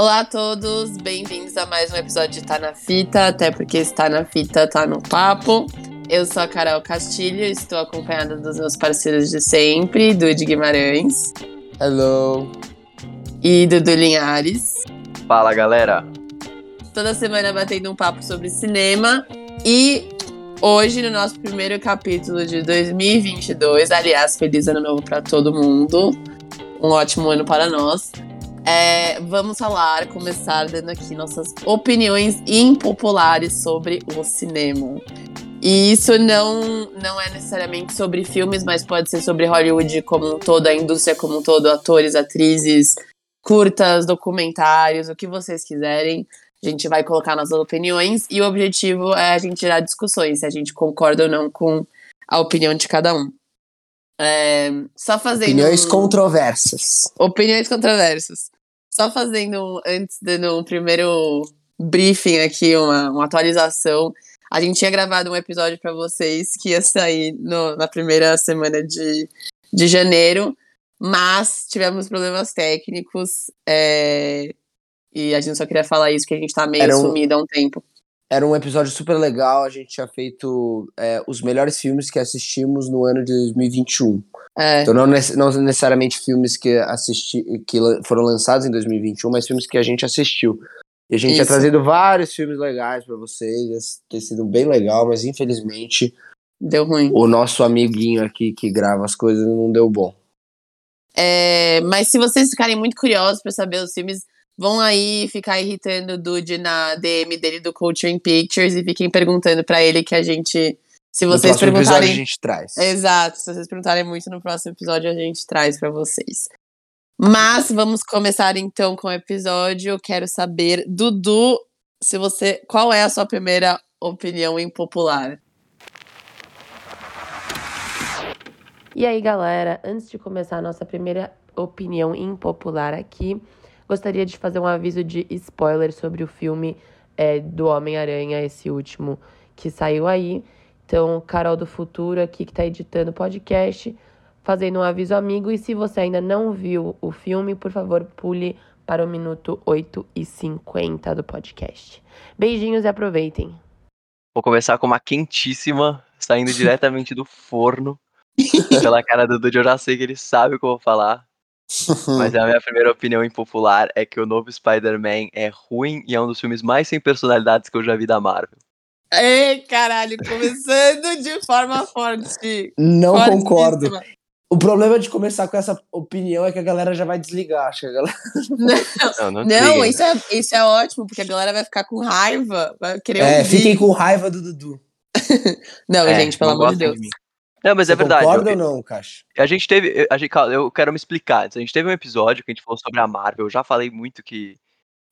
Olá a todos, bem-vindos a mais um episódio de Tá na Fita, até porque está na fita, tá no papo. Eu sou a Carol Castilho, estou acompanhada dos meus parceiros de sempre, Dude Guimarães. Hello. E Dudu Linhares. Fala, galera. Toda semana batendo um papo sobre cinema e hoje no nosso primeiro capítulo de 2022, aliás, feliz ano novo para todo mundo. Um ótimo ano para nós. É, vamos falar, começar dando aqui nossas opiniões impopulares sobre o cinema. E isso não, não é necessariamente sobre filmes, mas pode ser sobre Hollywood como um todo, a indústria como um todo, atores, atrizes, curtas, documentários, o que vocês quiserem. A gente vai colocar nossas opiniões e o objetivo é a gente tirar discussões, se a gente concorda ou não com a opinião de cada um. É, só fazendo. Opiniões controversas. Opiniões controversas. Só fazendo, antes dando um primeiro briefing aqui, uma, uma atualização. A gente tinha gravado um episódio para vocês que ia sair no, na primeira semana de, de janeiro, mas tivemos problemas técnicos é, e a gente só queria falar isso, que a gente tá meio um, sumido há um tempo. Era um episódio super legal, a gente tinha feito é, os melhores filmes que assistimos no ano de 2021. É. Então não, não, necessariamente filmes que assisti, que foram lançados em 2021, mas filmes que a gente assistiu. E a gente Isso. tinha trazido vários filmes legais para vocês, ter sido bem legal, mas infelizmente deu ruim. O nosso amiguinho aqui que grava as coisas não deu bom. É, mas se vocês ficarem muito curiosos para saber os filmes, vão aí ficar irritando o Dude na DM dele do Culture in Pictures e fiquem perguntando para ele que a gente se vocês no perguntarem, episódio a gente traz. Exato, se vocês perguntarem muito no próximo episódio a gente traz para vocês. Mas vamos começar então com o episódio. Eu quero saber, Dudu, se você, qual é a sua primeira opinião impopular? E aí, galera, antes de começar a nossa primeira opinião impopular aqui, gostaria de fazer um aviso de spoiler sobre o filme é, do Homem-Aranha, esse último que saiu aí. Então, Carol do Futuro aqui que está editando o podcast fazendo um aviso amigo. E se você ainda não viu o filme, por favor, pule para o minuto 8 e 50 do podcast. Beijinhos e aproveitem. Vou começar com uma quentíssima, saindo diretamente do forno. Pela cara do Dudu, eu já sei que ele sabe o que eu vou falar. Mas a minha primeira opinião impopular é que o novo Spider-Man é ruim e é um dos filmes mais sem personalidades que eu já vi da Marvel. Ei, caralho, começando de forma forte. Não concordo. O problema de começar com essa opinião é que a galera já vai desligar, acho que a galera... Não, não, não, não isso, é, isso é ótimo, porque a galera vai ficar com raiva, vai querer É, ouvir. fiquem com raiva do Dudu. não, é, gente, pelo amor de Deus. De não, mas Você é verdade. Concorda ou não, Caixa? A gente teve. A gente, eu quero me explicar. A gente teve um episódio que a gente falou sobre a Marvel. Eu já falei muito que.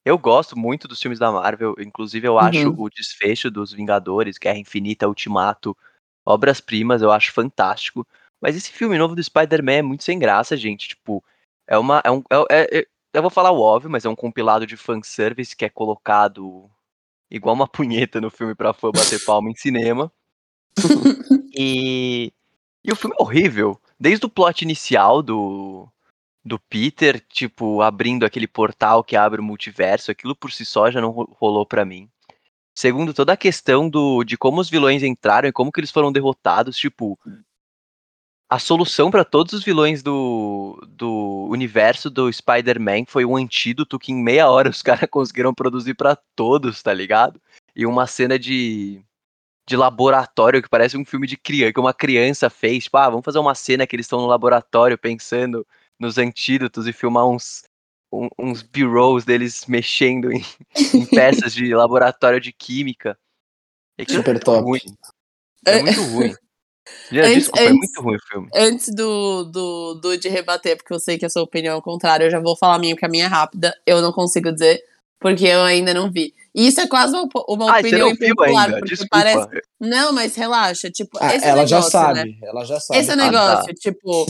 Eu gosto muito dos filmes da Marvel. Inclusive, eu acho uhum. o desfecho dos Vingadores, Guerra Infinita, Ultimato, obras-primas. Eu acho fantástico. Mas esse filme novo do Spider-Man é muito sem graça, gente. Tipo, é uma. É um, é, é, é, eu vou falar o óbvio, mas é um compilado de fanservice que é colocado igual uma punheta no filme pra fã bater palma em cinema. e, e o filme é horrível. Desde o plot inicial do, do Peter, tipo, abrindo aquele portal que abre o multiverso, aquilo por si só já não rolou para mim. Segundo, toda a questão do, de como os vilões entraram e como que eles foram derrotados, tipo, a solução para todos os vilões do, do universo do Spider-Man foi um antídoto que em meia hora os caras conseguiram produzir para todos, tá ligado? E uma cena de, de laboratório que parece um filme de criança, que uma criança fez. Tipo, ah, vamos fazer uma cena que eles estão no laboratório pensando nos antídotos e filmar uns, um, uns b-rolls deles mexendo em, em peças de laboratório de química. É Super é top. Ruim. É muito ruim. Já, antes, desculpa, antes, é muito ruim o filme. Antes do, do, do de rebater, porque eu sei que a sua opinião é o contrário, eu já vou falar a minha, porque a minha é rápida. Eu não consigo dizer, porque eu ainda não vi. E isso é quase uma, uma ah, opinião impopular, porque desculpa. parece. Não, mas relaxa, tipo, ah, esse ela negócio, já sabe, né? ela já sabe. Esse negócio, ah, tá. tipo.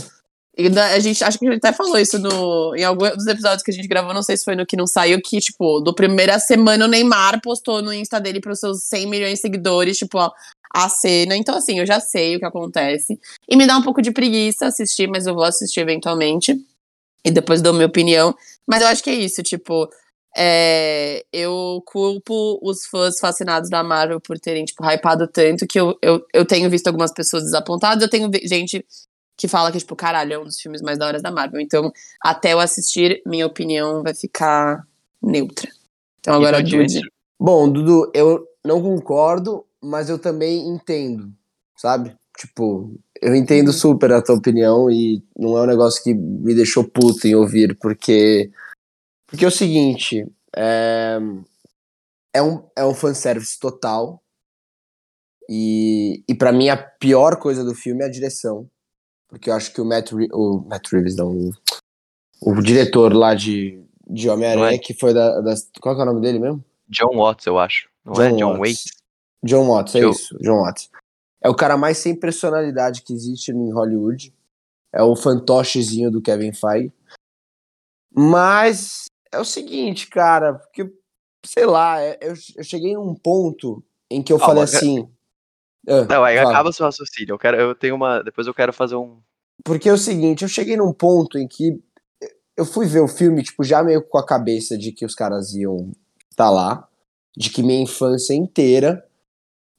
A gente acho que a gente até falou isso no, em alguns dos episódios que a gente gravou, não sei se foi no que não saiu, que, tipo, do primeira semana o Neymar postou no Insta dele pros seus 100 milhões de seguidores, tipo, a cena. Então, assim, eu já sei o que acontece. E me dá um pouco de preguiça assistir, mas eu vou assistir eventualmente. E depois dou minha opinião. Mas eu acho que é isso, tipo. É, eu culpo os fãs fascinados da Marvel por terem, tipo, hypado tanto que eu, eu, eu tenho visto algumas pessoas desapontadas, eu tenho gente que fala que, tipo, caralho, é um dos filmes mais da hora da Marvel. Então, até eu assistir, minha opinião vai ficar neutra. Então agora, Dude. Bom, Dudu, eu não concordo, mas eu também entendo, sabe? Tipo, eu entendo uhum. super a tua opinião e não é um negócio que me deixou puto em ouvir, porque. Porque é o seguinte, é, é um, é um fanservice total. E, e para mim a pior coisa do filme é a direção. Porque eu acho que o Matt, o Matt Reeves, não, o, o diretor lá de, de Homem-Aranha, é? que foi da, das. Qual é o nome dele mesmo? John Watts, eu acho. Não John é? John Waits? John Watts, é John... isso. John Watts. É o cara mais sem personalidade que existe em Hollywood. É o fantochezinho do Kevin Feige. Mas é o seguinte, cara, porque, sei lá, é, eu, eu cheguei num ponto em que eu falei assim. Ah, não, aí fala. acaba seu raciocínio. Eu, quero, eu tenho uma. Depois eu quero fazer um. Porque é o seguinte, eu cheguei num ponto em que eu fui ver o filme, tipo, já meio com a cabeça de que os caras iam estar tá lá, de que minha infância inteira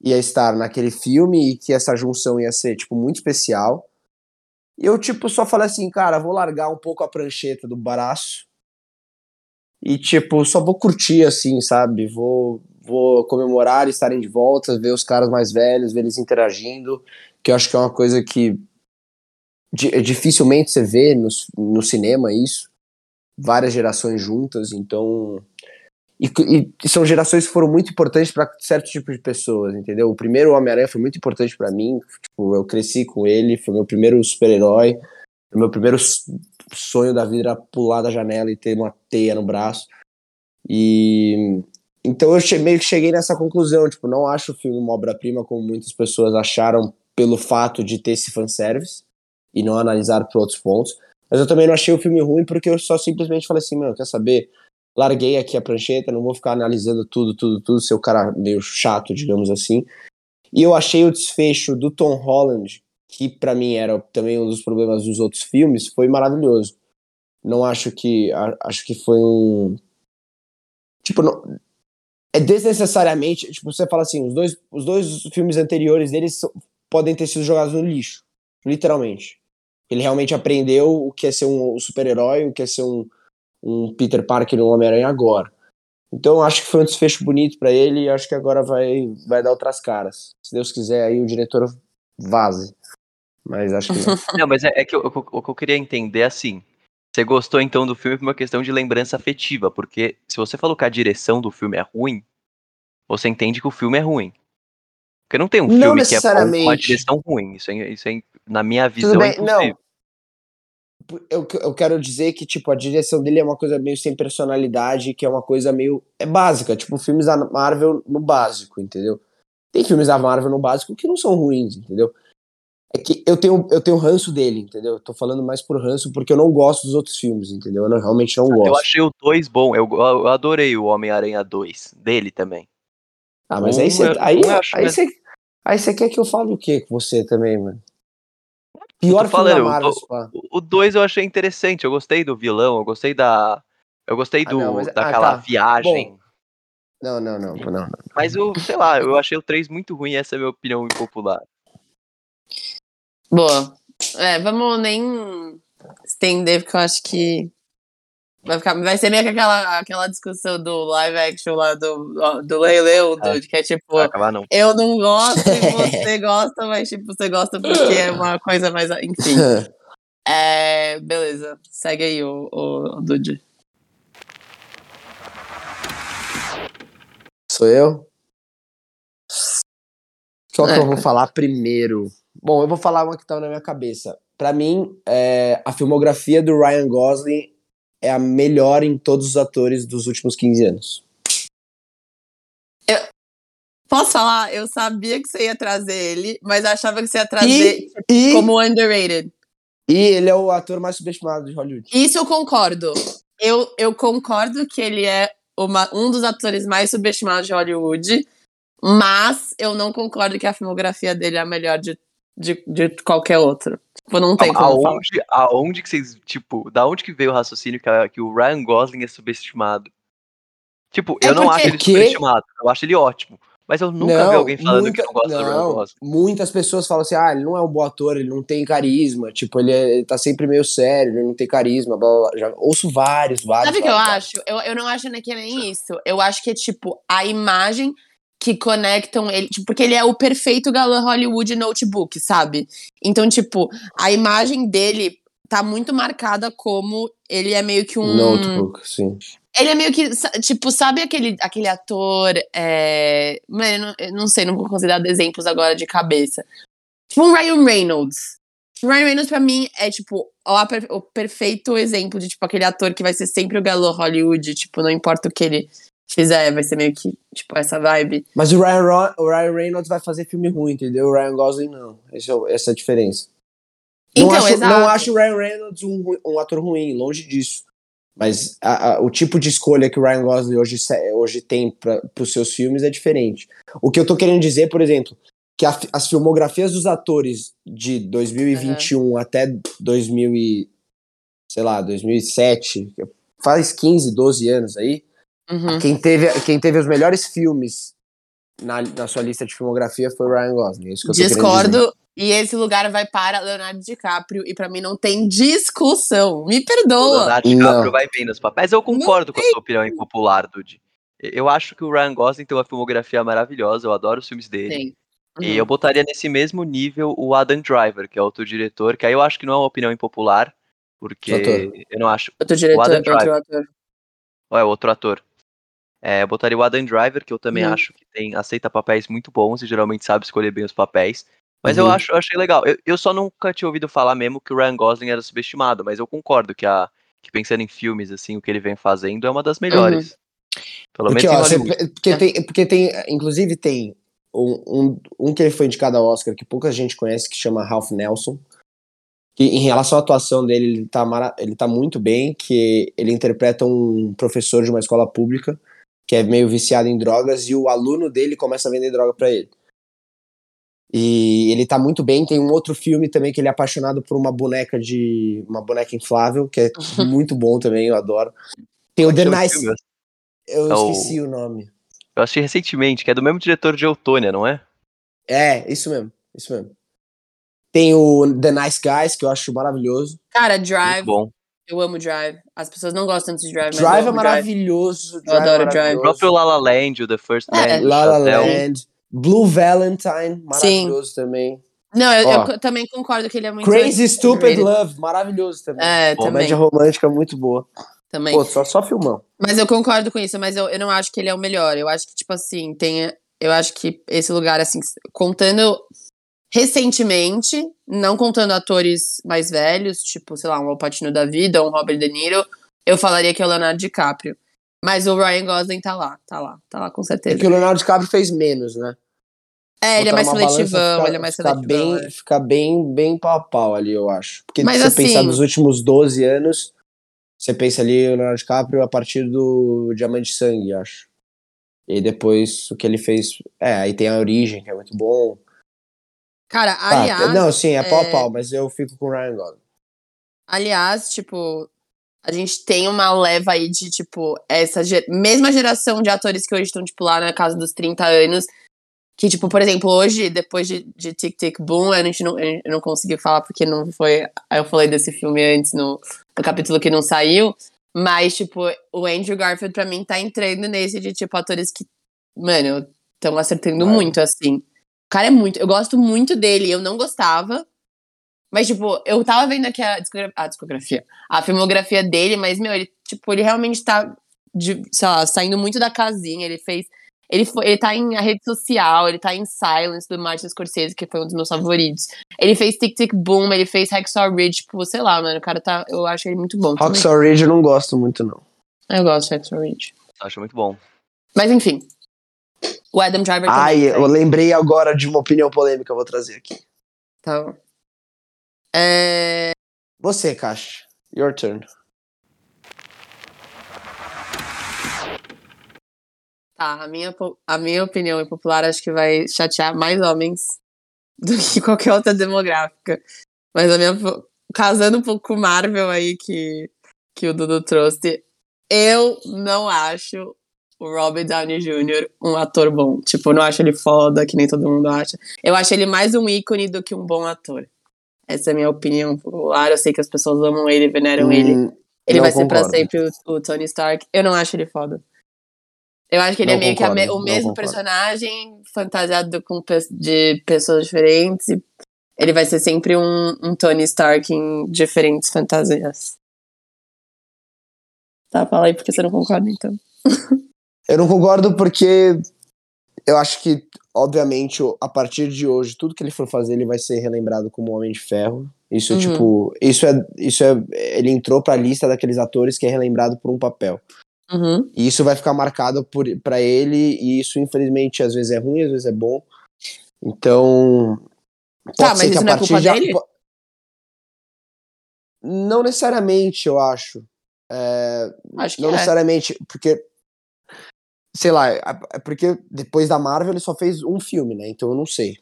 ia estar naquele filme e que essa junção ia ser, tipo, muito especial. E eu, tipo, só falei assim, cara, vou largar um pouco a prancheta do braço e, tipo, só vou curtir, assim, sabe? Vou, vou comemorar estarem de volta, ver os caras mais velhos, ver eles interagindo, que eu acho que é uma coisa que dificilmente você vê no, no cinema isso. Várias gerações juntas, então e, e, são gerações que foram muito importantes para certo tipo de pessoas, entendeu? O primeiro Homem-Aranha foi muito importante para mim. Tipo, eu cresci com ele, foi meu primeiro super-herói. Meu primeiro sonho da vida era pular da janela e ter uma teia no braço. E então eu meio que cheguei nessa conclusão, tipo, não acho o filme uma obra-prima como muitas pessoas acharam pelo fato de ter esse fanservice e não analisar por outros pontos. Mas eu também não achei o filme ruim porque eu só simplesmente falei assim, meu, quer saber? larguei aqui a prancheta, não vou ficar analisando tudo, tudo, tudo, ser o cara meio chato, digamos assim. E eu achei o desfecho do Tom Holland, que para mim era também um dos problemas dos outros filmes, foi maravilhoso. Não acho que acho que foi um tipo não, é desnecessariamente, tipo, você fala assim, os dois os dois filmes anteriores deles podem ter sido jogados no lixo, literalmente. Ele realmente aprendeu o que é ser um super-herói, o que é ser um um Peter Parker e um Homem-Aranha agora. Então acho que foi um desfecho bonito para ele e acho que agora vai, vai dar outras caras. Se Deus quiser, aí o diretor vaze. Mas acho que não. não, mas é, é que eu, o que eu queria entender é assim. Você gostou então do filme por uma questão de lembrança afetiva, porque se você falou que a direção do filme é ruim, você entende que o filme é ruim. Porque não tem um não filme que é com uma direção ruim. Isso é, isso é na minha visão, Tudo bem, é não eu, eu quero dizer que, tipo, a direção dele é uma coisa meio sem personalidade, que é uma coisa meio. É básica, tipo, filmes da Marvel no básico, entendeu? Tem filmes da Marvel no básico que não são ruins, entendeu? É que eu tenho, eu tenho ranço dele, entendeu? Eu tô falando mais por ranço porque eu não gosto dos outros filmes, entendeu? Eu não, realmente não gosto. Eu achei o 2 bom, eu, eu adorei o Homem-Aranha 2, dele também. Ah, mas um, aí você. Aí, aí, você, aí você quer que eu fale o quê com você também, mano? Pior filme falando, da Marvel, O 2 eu achei interessante, eu gostei do vilão, eu gostei da. Eu gostei do, ah, não, mas, daquela ah, tá. viagem. Bom, não, não, não, não, não. Mas eu, sei lá, eu achei o 3 muito ruim, essa é a minha opinião impopular. Boa. É, vamos nem estender, porque eu acho que Vai, ficar, vai ser meio que aquela, aquela discussão do live action lá do, do Lei Leão, é. que é tipo, não. eu não gosto e você gosta, mas tipo, você gosta porque é uma coisa mais. Enfim. É, beleza, segue aí o, o, o Dude. Sou eu? Qual é. que eu vou falar primeiro? Bom, eu vou falar uma que tá na minha cabeça. Para mim, é, a filmografia do Ryan Gosling é a melhor em todos os atores dos últimos 15 anos. Eu, posso falar? Eu sabia que você ia trazer ele, mas achava que você ia trazer e, e, como underrated. E ele é o ator mais subestimado de Hollywood. Isso eu concordo. Eu, eu concordo que ele é uma, um dos atores mais subestimados de Hollywood, mas eu não concordo que a filmografia dele é a melhor de, de, de qualquer outro. Tipo, não tem como aonde, aonde que vocês, tipo, da onde que veio o raciocínio que, que o Ryan Gosling é subestimado? Tipo, é eu não acho ele superestimado, eu acho ele ótimo. Mas eu nunca não, vi alguém falando muita, que não gosta não, do Ryan Gosling. Muitas pessoas falam assim, ah, ele não é um bom ator, ele não tem carisma, tipo, ele, é, ele tá sempre meio sério, ele não tem carisma, blá, blá, blá. Já ouço vários, vários. Sabe o que eu acho? Eu, eu não acho que é nem isso. Eu acho que é, tipo, a imagem que conectam ele, tipo, porque ele é o perfeito galã Hollywood notebook, sabe? Então, tipo, a imagem dele tá muito marcada como ele é meio que um. Notebook, sim. Ele é meio que, tipo, sabe aquele, aquele ator. É... Mano, eu não, sei, não vou considerar exemplos agora de cabeça. Tipo um Ryan Reynolds. Ryan Reynolds, pra mim, é, tipo, o, o perfeito exemplo de, tipo, aquele ator que vai ser sempre o galô Hollywood. Tipo, não importa o que ele fizer, vai ser meio que, tipo, essa vibe. Mas o Ryan, o Ryan Reynolds vai fazer filme ruim, entendeu? O Ryan Gosling não. Esse é, essa é a diferença. Então, não, acho, exato. não acho o Ryan Reynolds um, um ator ruim, longe disso. Mas a, a, o tipo de escolha que o Ryan Gosling hoje, hoje tem para os seus filmes é diferente. O que eu tô querendo dizer, por exemplo, que a, as filmografias dos atores de 2021 uhum. até 2000 e, sei lá, 2007, faz 15, 12 anos aí, uhum. quem, teve, quem teve os melhores filmes na, na sua lista de filmografia foi o Ryan Gosling. É isso que eu Discordo e esse lugar vai para Leonardo DiCaprio, e para mim não tem discussão. Me perdoa. Leonardo DiCaprio não. vai bem nos papéis. Eu concordo com a sua opinião impopular, Dude. Eu acho que o Ryan Gosling tem uma filmografia maravilhosa, eu adoro os filmes dele. Sim. Uhum. E eu botaria nesse mesmo nível o Adam Driver, que é outro diretor, que aí eu acho que não é uma opinião impopular, porque eu não acho. Outro diretor, o Adam Driver, outro ator. É, outro ator. É, eu botaria o Adam Driver, que eu também uhum. acho que tem aceita papéis muito bons e geralmente sabe escolher bem os papéis. Mas uhum. eu acho, eu achei legal. Eu, eu só nunca tinha ouvido falar mesmo que o Ryan Gosling era subestimado, mas eu concordo que a que pensando em filmes assim, o que ele vem fazendo é uma das melhores. Uhum. Pelo porque, menos ó, porque, tem, porque tem, inclusive tem um, um, um, que ele foi indicado ao Oscar que pouca gente conhece que chama Ralph Nelson. Que em relação à atuação dele, ele tá, mara, ele tá muito bem, que ele interpreta um professor de uma escola pública que é meio viciado em drogas e o aluno dele começa a vender droga para ele. E ele tá muito bem. Tem um outro filme também que ele é apaixonado por uma boneca de. uma boneca inflável, que é muito bom também, eu adoro. Tem o The Nice. Eu é esqueci o... o nome. Eu assisti recentemente, que é do mesmo diretor de Eutônia, não é? É, isso mesmo, isso mesmo. Tem o The Nice Guys, que eu acho maravilhoso. Cara, Drive. Muito bom. Eu amo Drive. As pessoas não gostam de Drive, Drive é maravilhoso. Drive. Eu adoro Drive. O próprio La La Land, o The First Man. É. La La Land. Blue Valentine, maravilhoso Sim. também. Não, eu, eu, também concordo que ele é muito. Crazy Stupid Love, maravilhoso também. É, também. Comédia romântica muito boa. Também. Pô, só, só filmão. Mas eu concordo com isso, mas eu, eu não acho que ele é o melhor. Eu acho que, tipo assim, tem. Eu acho que esse lugar, assim, contando recentemente, não contando atores mais velhos, tipo, sei lá, um Al da vida, um Robert De Niro, eu falaria que é o Leonardo DiCaprio. Mas o Ryan Gosling tá lá, tá lá, tá lá com certeza. Porque o Leonardo DiCaprio fez menos, né? É, ele é mais seletivão, fica, ele é mais fica seletivão. Bem, é. Fica bem, bem pau a pau ali, eu acho. Porque Mas, se você assim, pensar nos últimos 12 anos, você pensa ali o Leonardo DiCaprio a partir do Diamante Sangue, acho. E depois o que ele fez. É, aí tem a origem, que é muito bom. Cara, aliás. Ah, não, sim, é, é pau a pau, mas eu fico com o Ryan Gosling. Aliás, tipo, a gente tem uma leva aí de, tipo, essa ger mesma geração de atores que hoje estão, tipo, lá na casa dos 30 anos. Que, tipo, por exemplo, hoje, depois de, de Tic Tic Boom, a gente não, eu não consegui falar porque não foi. Eu falei desse filme antes no, no capítulo que não saiu. Mas, tipo, o Andrew Garfield, pra mim, tá entrando nesse de, tipo, atores que, mano, estão acertando muito, assim. O cara é muito. Eu gosto muito dele. Eu não gostava. Mas, tipo, eu tava vendo aqui a discografia, a, discografia, a filmografia dele, mas, meu, ele, tipo, ele realmente tá, de, sei lá, saindo muito da casinha. Ele fez. Ele, foi, ele tá em a rede social, ele tá em Silence do Martin Scorsese, que foi um dos meus favoritos. Ele fez Tic Tic Boom, ele fez Hacksaw Ridge, tipo, sei lá, mano, o cara tá. Eu acho ele muito bom. Hacksaw Ridge eu não gosto muito, não. Eu gosto de Hacksaw Ridge. Acho muito bom. Mas enfim. O Adam Driver também. Ai, eu lembrei agora de uma opinião polêmica, eu vou trazer aqui. Tá bom. É... Você, Caixa. Your turn. Tá, a minha, a minha opinião popular acho que vai chatear mais homens do que qualquer outra demográfica. Mas a minha. Casando um pouco com o Marvel aí que, que o Dudu trouxe, eu não acho o Robert Downey Jr. um ator bom. Tipo, eu não acho ele foda, que nem todo mundo acha. Eu acho ele mais um ícone do que um bom ator. Essa é a minha opinião popular. Eu sei que as pessoas amam ele, veneram hum, ele. Ele vai concordo. ser pra sempre o, o, Tony Stark. Eu não acho ele foda. Eu acho que ele não é meio concordo, que o mesmo personagem, fantasiado com, de pessoas diferentes. Ele vai ser sempre um, um Tony Stark em diferentes fantasias. Tá, fala aí porque você não concorda, então. eu não concordo porque eu acho que, obviamente, a partir de hoje, tudo que ele for fazer, ele vai ser relembrado como Homem de Ferro. Isso, uhum. tipo, isso é, isso é. Ele entrou pra lista daqueles atores que é relembrado por um papel. Uhum. E isso vai ficar marcado por, pra ele, e isso, infelizmente, às vezes é ruim, às vezes é bom. Então. Tá, mas isso não é culpa de... dele? Não necessariamente, eu acho. É, Acho que não é. necessariamente, porque. Sei lá, é porque depois da Marvel ele só fez um filme, né? Então eu não sei.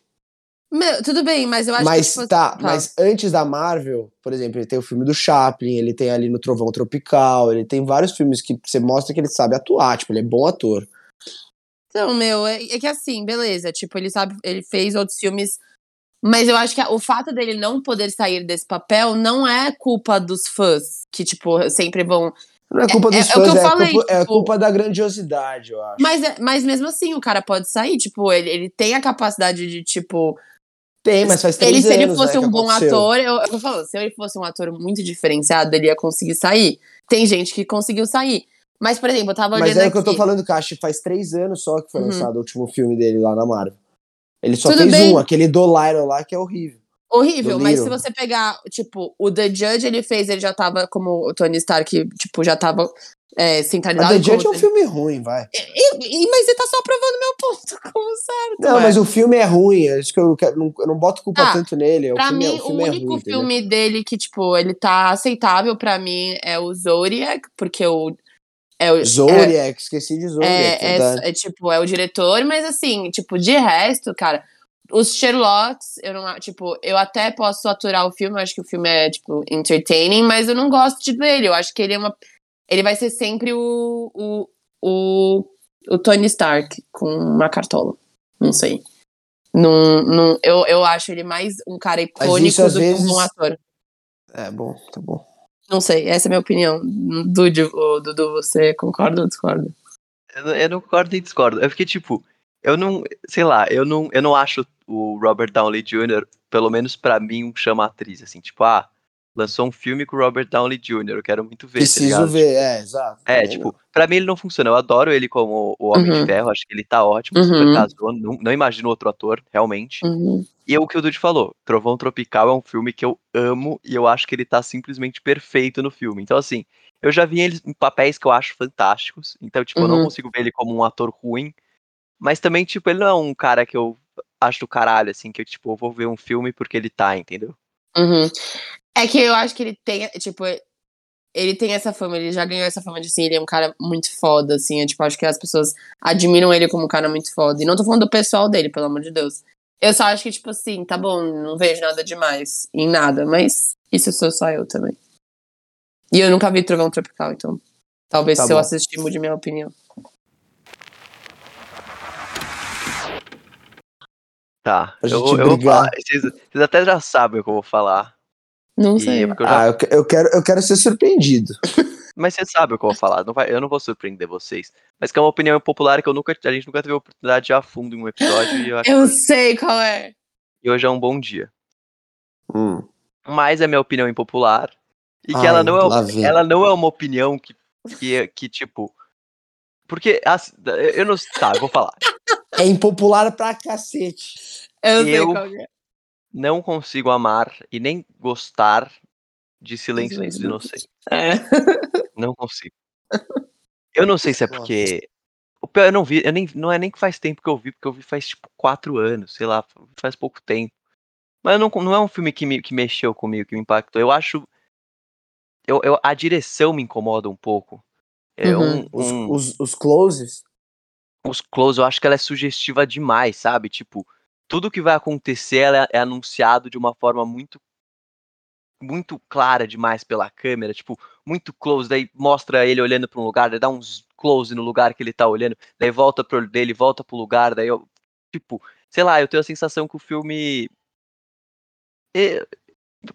Meu, tudo bem, mas eu acho mas, que. Tipo, tá, tá, mas antes da Marvel, por exemplo, ele tem o filme do Chaplin, ele tem ali no Trovão Tropical, ele tem vários filmes que você mostra que ele sabe atuar, tipo, ele é bom ator. Então, meu, é, é que assim, beleza, tipo, ele sabe, ele fez outros filmes mas eu acho que o fato dele não poder sair desse papel não é culpa dos fãs, que, tipo, sempre vão. Não é culpa dos é, fãs, é, é, falei, culpa, é tipo, culpa da grandiosidade, eu acho. Mas, é, mas mesmo assim, o cara pode sair, tipo, ele, ele tem a capacidade de, tipo. Tem, mas faz três ele, anos, Se ele fosse né, um bom aconteceu. ator, eu, eu falo, se ele fosse um ator muito diferenciado, ele ia conseguir sair. Tem gente que conseguiu sair. Mas, por exemplo, eu tava olhando. Mas é o que eu tô falando, Cacho, faz três anos só que foi uhum. lançado o último filme dele lá na Marvel. Ele só Tudo fez bem. um, aquele do lá, que é horrível. Horrível, mas se você pegar, tipo, o The Judge ele fez, ele já tava como o Tony Stark, tipo, já tava é, centralizado. Mas The Judge é um filme ruim, vai. E, e, mas você tá só provando meu ponto como certo. Não, mas o filme é ruim, acho que eu, não, eu não boto culpa ah, tanto nele. Pra o filme, mim, o, filme o é único ruim, filme entendeu? dele que, tipo, ele tá aceitável pra mim é o Zodiac, porque o. É o Zodiac, é, esqueci de Zodiac. É, é, é, tipo, é o diretor, mas assim, tipo, de resto, cara os Sherlocks, eu não, tipo, eu até posso aturar o filme, eu acho que o filme é, tipo, entertaining, mas eu não gosto dele. Eu acho que ele é uma. Ele vai ser sempre o. o, o, o Tony Stark com uma cartola. Não sei. Num, num, eu, eu acho ele mais um cara icônico do vezes... que um ator. É, bom, tá bom. Não sei, essa é a minha opinião. Dudu, Dudu você concorda ou discorda? Eu, eu não concordo nem discordo. É porque, tipo, eu não, sei lá, eu não, eu não acho o Robert Downey Jr., pelo menos para mim, um chama-atriz, assim, tipo, ah, lançou um filme com o Robert Downey Jr., eu quero muito ver. Tá Preciso tá ver, é, exato. É, tipo, pra mim ele não funciona, eu adoro ele como o Homem uhum. de Ferro, acho que ele tá ótimo, uhum. super casou, não, não imagino outro ator, realmente. Uhum. E o que o Dude falou, Trovão Tropical é um filme que eu amo e eu acho que ele tá simplesmente perfeito no filme. Então, assim, eu já vi ele em papéis que eu acho fantásticos, então, tipo, eu não Uhum. consigo ver ele como um ator ruim, mas também, tipo, ele não é um cara que eu acho do caralho, assim, que eu, tipo, eu vou ver um filme porque ele tá, entendeu? Uhum. É que eu acho que ele tem, tipo, ele tem essa fama, ele já ganhou essa fama de, assim, ele é um cara muito foda, assim, eu, tipo, acho que as pessoas admiram ele como um cara muito foda. E não tô falando do pessoal dele, pelo amor de Deus. Eu só acho que, tipo assim, tá bom, não vejo nada demais em nada, mas isso sou só eu também. E eu nunca vi Trovão Tropical, então talvez Tá se eu bom. assistir mude minha opinião. Tá, Pra eu, gente eu vou brigar. falar. Vocês, vocês até já sabem o que eu vou falar. Não E sei. é porque eu já- Ah, eu, eu quero, eu quero ser surpreendido. Mas você sabe o que eu vou falar. Não vai, eu não vou surpreender vocês. Mas que é uma opinião popular que eu nunca, a gente nunca teve a oportunidade de ir a fundo em um episódio. E eu Eu que sei qual é. e hoje é um bom dia. Hum. Mas é minha opinião impopular. E que Ai, ela, não é, ela não é uma opinião que, que, que tipo. Porque. as- eu não. Tá, eu vou falar. É impopular pra cacete. Eu, sei Eu- qual é. Não consigo amar e nem gostar de Silêncio dos Inocentes. É. Não consigo. Eu não sei se é porque. O pior, eu não vi, eu nem, não é nem que faz tempo que eu vi, porque eu vi faz tipo quatro anos, sei lá, faz pouco tempo. Mas eu não, não é um filme que, me, que mexeu comigo, que me impactou. Eu acho. Eu, eu, a direção me incomoda um pouco. É Uhum. um, Os, um- os, os closes. os close, eu acho que ela é sugestiva demais, sabe? Tipo, tudo que vai acontecer ela é, é anunciado de uma forma muito muito clara demais pela câmera, tipo, muito close, daí mostra ele olhando pra um lugar, daí dá uns close no lugar que ele tá olhando, daí volta pro olho dele, volta pro lugar, daí eu, tipo, sei lá, eu tenho a sensação que o filme.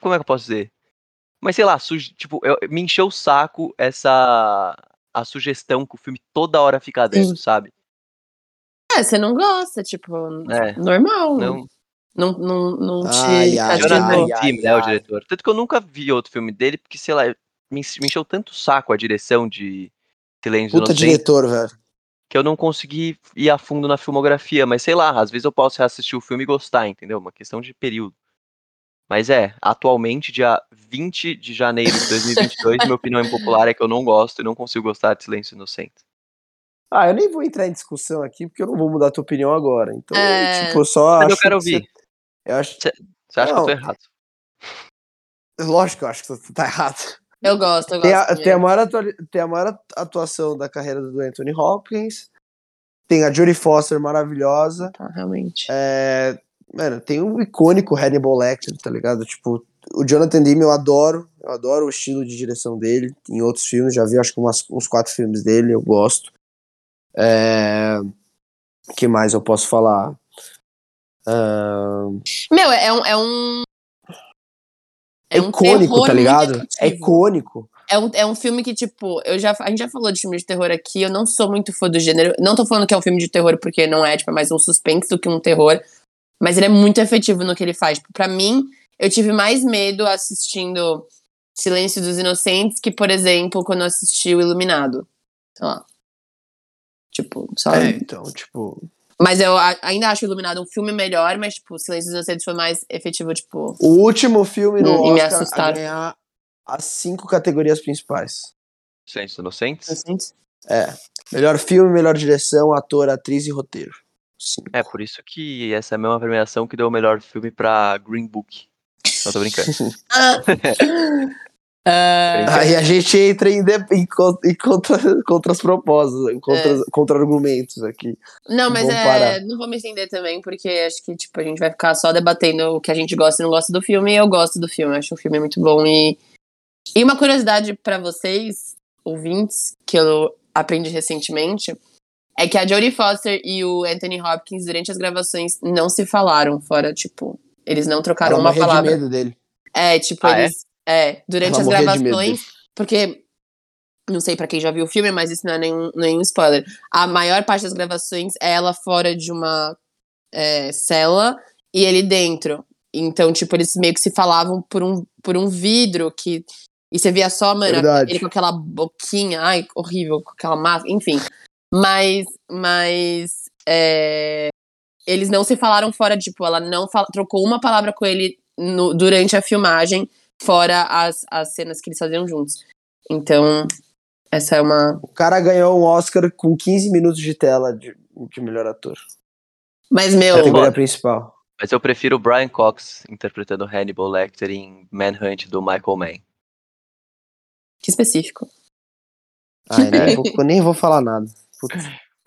Como é que eu posso dizer? Mas sei lá, tipo, eu, me encheu o saco essa. A sugestão que o filme toda hora fica dentro, Sim. sabe? É, você não gosta, tipo, é, normal. Não. Não, não, não te ai, ai, Jonathan Tim, né, o diretor. Tanto que eu nunca vi outro filme dele, porque, sei lá, me, encheu tanto o saco a direção de Silêncio Puta diretor, velho. Que eu não consegui ir a fundo na filmografia, mas sei lá, às vezes eu posso reassistir o filme e gostar, entendeu? Uma questão de período. Mas é, atualmente, dia 20 de janeiro de 2022, minha opinião impopular é que eu não gosto e não consigo gostar de Silêncio Inocente. Ah, eu nem vou entrar em discussão aqui, porque eu não vou mudar a tua opinião agora. Então, é... tipo, eu só Mas acho eu quero ouvir. Você... Eu acho... Você acha não, que eu tô errado? Lógico que eu acho que você tá errado. Eu gosto, eu gosto. Tem a, tem a, maior, atua... tem a maior atuação da carreira do Anthony Hopkins. Tem a Jodie Foster maravilhosa. Tá, realmente. É... Mano, tem um icônico Hannibal Lecter, tá ligado? Tipo, o Jonathan Demme eu adoro. Eu adoro o estilo de direção dele. Em outros filmes, já vi acho que umas, uns quatro filmes dele, eu gosto. É... que mais eu posso falar? Uh... Meu, é um. É, um... é icônico, tá ligado? É icônico. É um, é um filme que, tipo, eu já, a gente já falou de filme de terror aqui, eu não sou muito fã do gênero. Não tô falando que é um filme de terror porque não é, tipo, é mais um suspense do que um terror. Mas ele é muito efetivo no que ele faz. Pra mim, eu tive mais medo assistindo Silêncio dos Inocentes que, por exemplo, quando eu assisti o Iluminado. Sei lá. Tipo, só. É, então, tipo. Mas eu ainda acho Iluminado um filme melhor, mas, tipo, Silêncio dos Inocentes foi mais efetivo, tipo. O último filme no Oscar me assustar. a ganhar as cinco categorias principais. Silêncio dos Inocentes? Inocentes? É. Melhor filme, melhor direção, ator, atriz e roteiro. Cinco. É, por isso que essa é a mesma premiação que deu o melhor filme pra Green Book. Não tô brincando. Uh... Aí a gente entra em, de, em, em contra, contra as propostas, em contra, é. contra argumentos aqui. Não, mas é, não vou me estender também, porque acho que tipo, a gente vai ficar só debatendo o que a gente gosta e não gosta do filme, e eu gosto do filme, acho o filme muito bom. E, e uma curiosidade para vocês, ouvintes, que eu aprendi recentemente, é que a Jodie Foster e o Anthony Hopkins, durante as gravações, não se falaram, fora, tipo, eles não trocaram uma palavra. De medo dele. É, tipo, ah, é? eles. É? É, durante Ela as gravações, porque não sei para quem já viu o filme, mas isso não é nenhum, nenhum spoiler. A maior parte das gravações é ela fora de uma é, cela e ele dentro. Então, tipo, eles meio que se falavam por um, por um vidro que. E você via só, mano, Verdade. ele com aquela boquinha, ai, horrível, com aquela máscara, enfim. Mas. Mas. É, eles não se falaram fora, tipo, ela não fala, trocou uma palavra com ele no, durante a filmagem fora as, as cenas que eles faziam juntos. Então, essa é uma. O cara ganhou um Oscar com 15 minutos de tela de, de melhor ator. Mas, meu. Categoria principal. Mas eu prefiro o Brian Cox interpretando Hannibal Lecter em Manhunt do Michael Mann. Que específico. Ai, né? eu nem vou falar nada. Putz.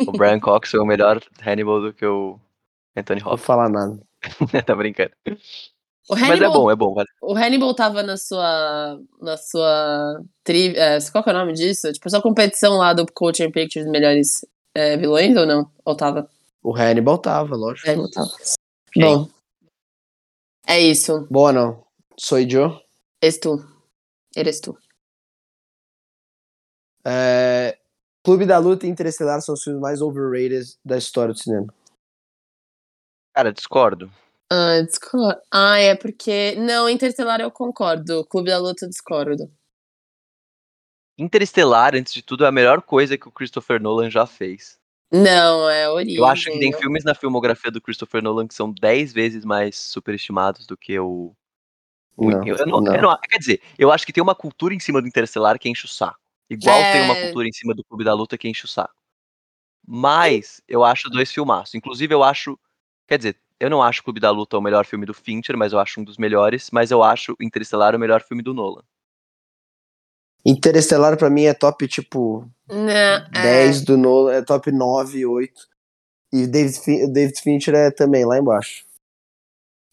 O Brian Cox é o melhor Hannibal do que o Anthony Hopkins. Não vou falar nada. tá brincando. Hannibal, Mas é bom, é bom. Vale. O Hannibal tava na sua. na sua. Tri, é, qual que é o nome disso? Tipo, sua competição lá do Culture Pictures melhores é, vilões ou não? Ou tava? O Hannibal tava, lógico. Hannibal tava. Bom. É isso. Boa não. Sou eu. És tu. Eres tu. É... Clube da Luta e Interestelar são os filmes mais overrated da história do cinema. Cara, discordo. Ah, discordo. Ah, é porque. Não, Interestelar eu concordo. Clube da Luta eu discordo. Interestelar, antes de tudo, é a melhor coisa que o Christopher Nolan já fez. Não, é origem. Eu acho que tem filmes na filmografia do Christopher Nolan que são 10 vezes mais superestimados do que o. o não, eu não, não. Eu não, quer dizer, eu acho que tem uma cultura em cima do Interestelar que enche o saco. Igual é... tem uma cultura em cima do Clube da Luta que enche o saco. Mas eu acho dois filmaços. Inclusive, eu acho. Quer dizer, eu não acho Clube da Luta o melhor filme do Fincher, mas eu acho um dos melhores. Mas eu acho Interestelar o melhor filme do Nolan. Interestelar pra mim é top, tipo, não, 10 é... do Nolan, é top 9, 8. E David, David Fincher é também lá embaixo.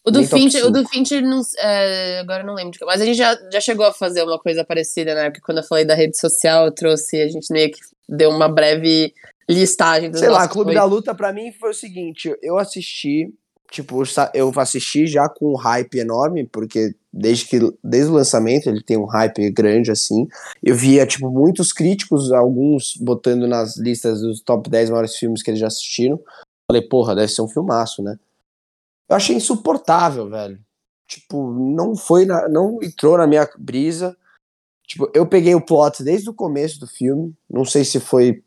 O do, Fincher, o do Fincher, não, é, agora não lembro. Mas a gente já, já chegou a fazer uma coisa parecida, né? Porque quando eu falei da rede social, eu trouxe, a gente meio que deu uma breve listagem dos Sei lá, Clube da Luta pra mim foi o seguinte, eu assisti, tipo, eu assisti já com um hype enorme, porque desde que desde o lançamento ele tem um hype grande assim. Eu via tipo muitos críticos, alguns botando nas listas dos top 10 maiores filmes que eles já assistiram. Falei, porra, deve ser um filmaço, né? Eu achei insuportável, velho. Tipo, não foi na, não entrou na minha brisa. Tipo, eu peguei o plot desde o começo do filme. Não sei se foi